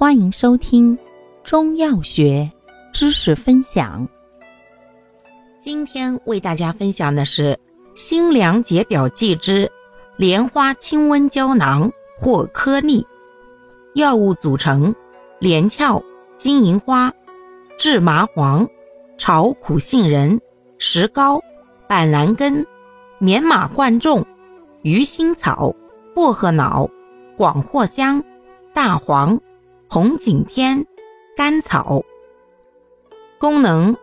欢迎收听中药学知识分享。今天为大家分享的是辛凉解表剂之莲花清瘟胶囊或颗粒。药物组成：连翘、金银花、制麻黄、炒苦杏仁、石膏、板蓝根、棉马贯众、鱼腥草、薄荷脑、广藿香、大黄。红景天、甘草，功能：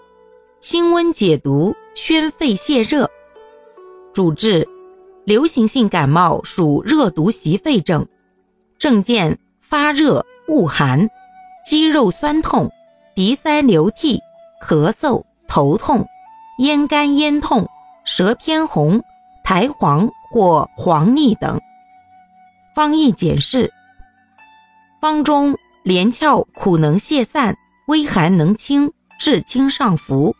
清温解毒、宣肺泻热。主治：流行性感冒属热毒袭肺症，症见发热、恶寒、肌肉酸痛、鼻塞流涕、咳嗽、头痛、咽干咽痛、舌偏红、苔黄或黄腻等。方义简释：方中。连翘苦能泄散，微寒能清，治清上浮，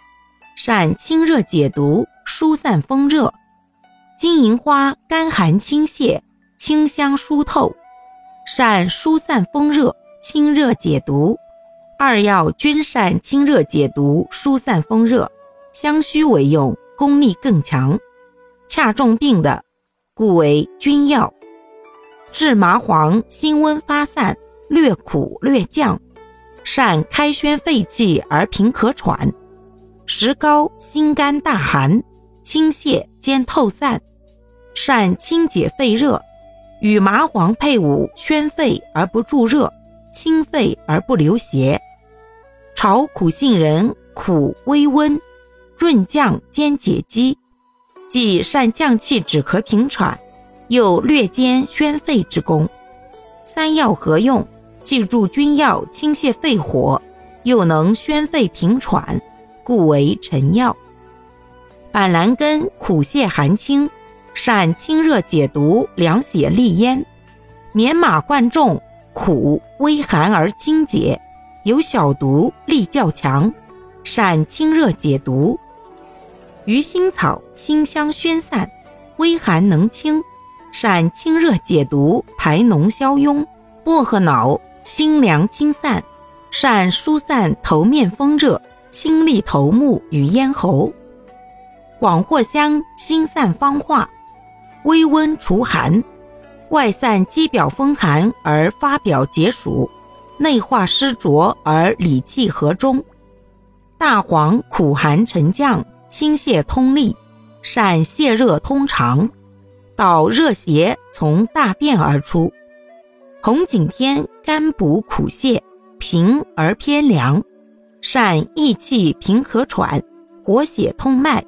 善清热解毒，疏散风热。金银花甘寒清泻，清香疏透，善疏散风热，清热解毒。二药均善清热解毒，疏散风热，相须为用，功力更强。恰中病的，故为君药。治麻黄辛温发散。略苦略降，善开宣肺气而平咳喘；石膏心肝大寒，清泻兼透散，善清解肺热。与麻黄配伍，宣肺而不助热，清肺而不流邪。炒苦杏仁，苦微温，润降兼解肌，既善降气止咳平喘，又略兼宣肺之功。三药合用。记住，君药清泻肺火，又能宣肺平喘，故为臣药。板蓝根苦泻寒清，善清热解毒、凉血利咽。棉马贯众苦微寒而清解，有小毒，力较强，善清热解毒。鱼腥草辛香宣散，微寒能清，善清热解毒、排脓消痈。薄荷脑。辛凉清散，善疏散头面风热，清利头目与咽喉。广藿香心散方化，微温除寒，外散肌表风寒而发表解暑，内化湿浊而理气和中。大黄苦寒沉降，清泻通利，善泻热通肠，导热邪从大便而出。红景天甘补苦泻，平而偏凉，善益气平咳喘，活血通脉。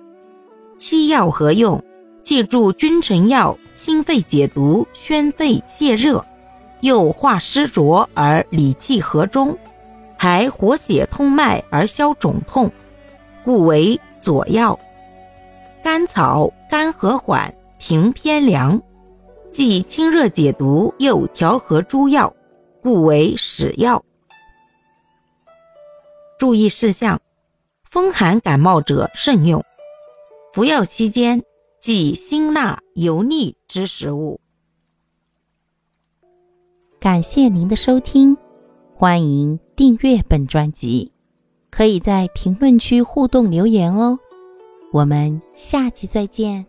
七药合用，借助君臣药清肺解毒、宣肺泻热，又化湿浊而理气和中，还活血通脉而消肿痛，故为佐药。甘草甘和缓，平偏凉。既清热解毒，又调和诸药，故为使药。注意事项：风寒感冒者慎用。服药期间忌辛辣油腻之食物。感谢您的收听，欢迎订阅本专辑，可以在评论区互动留言哦。我们下期再见。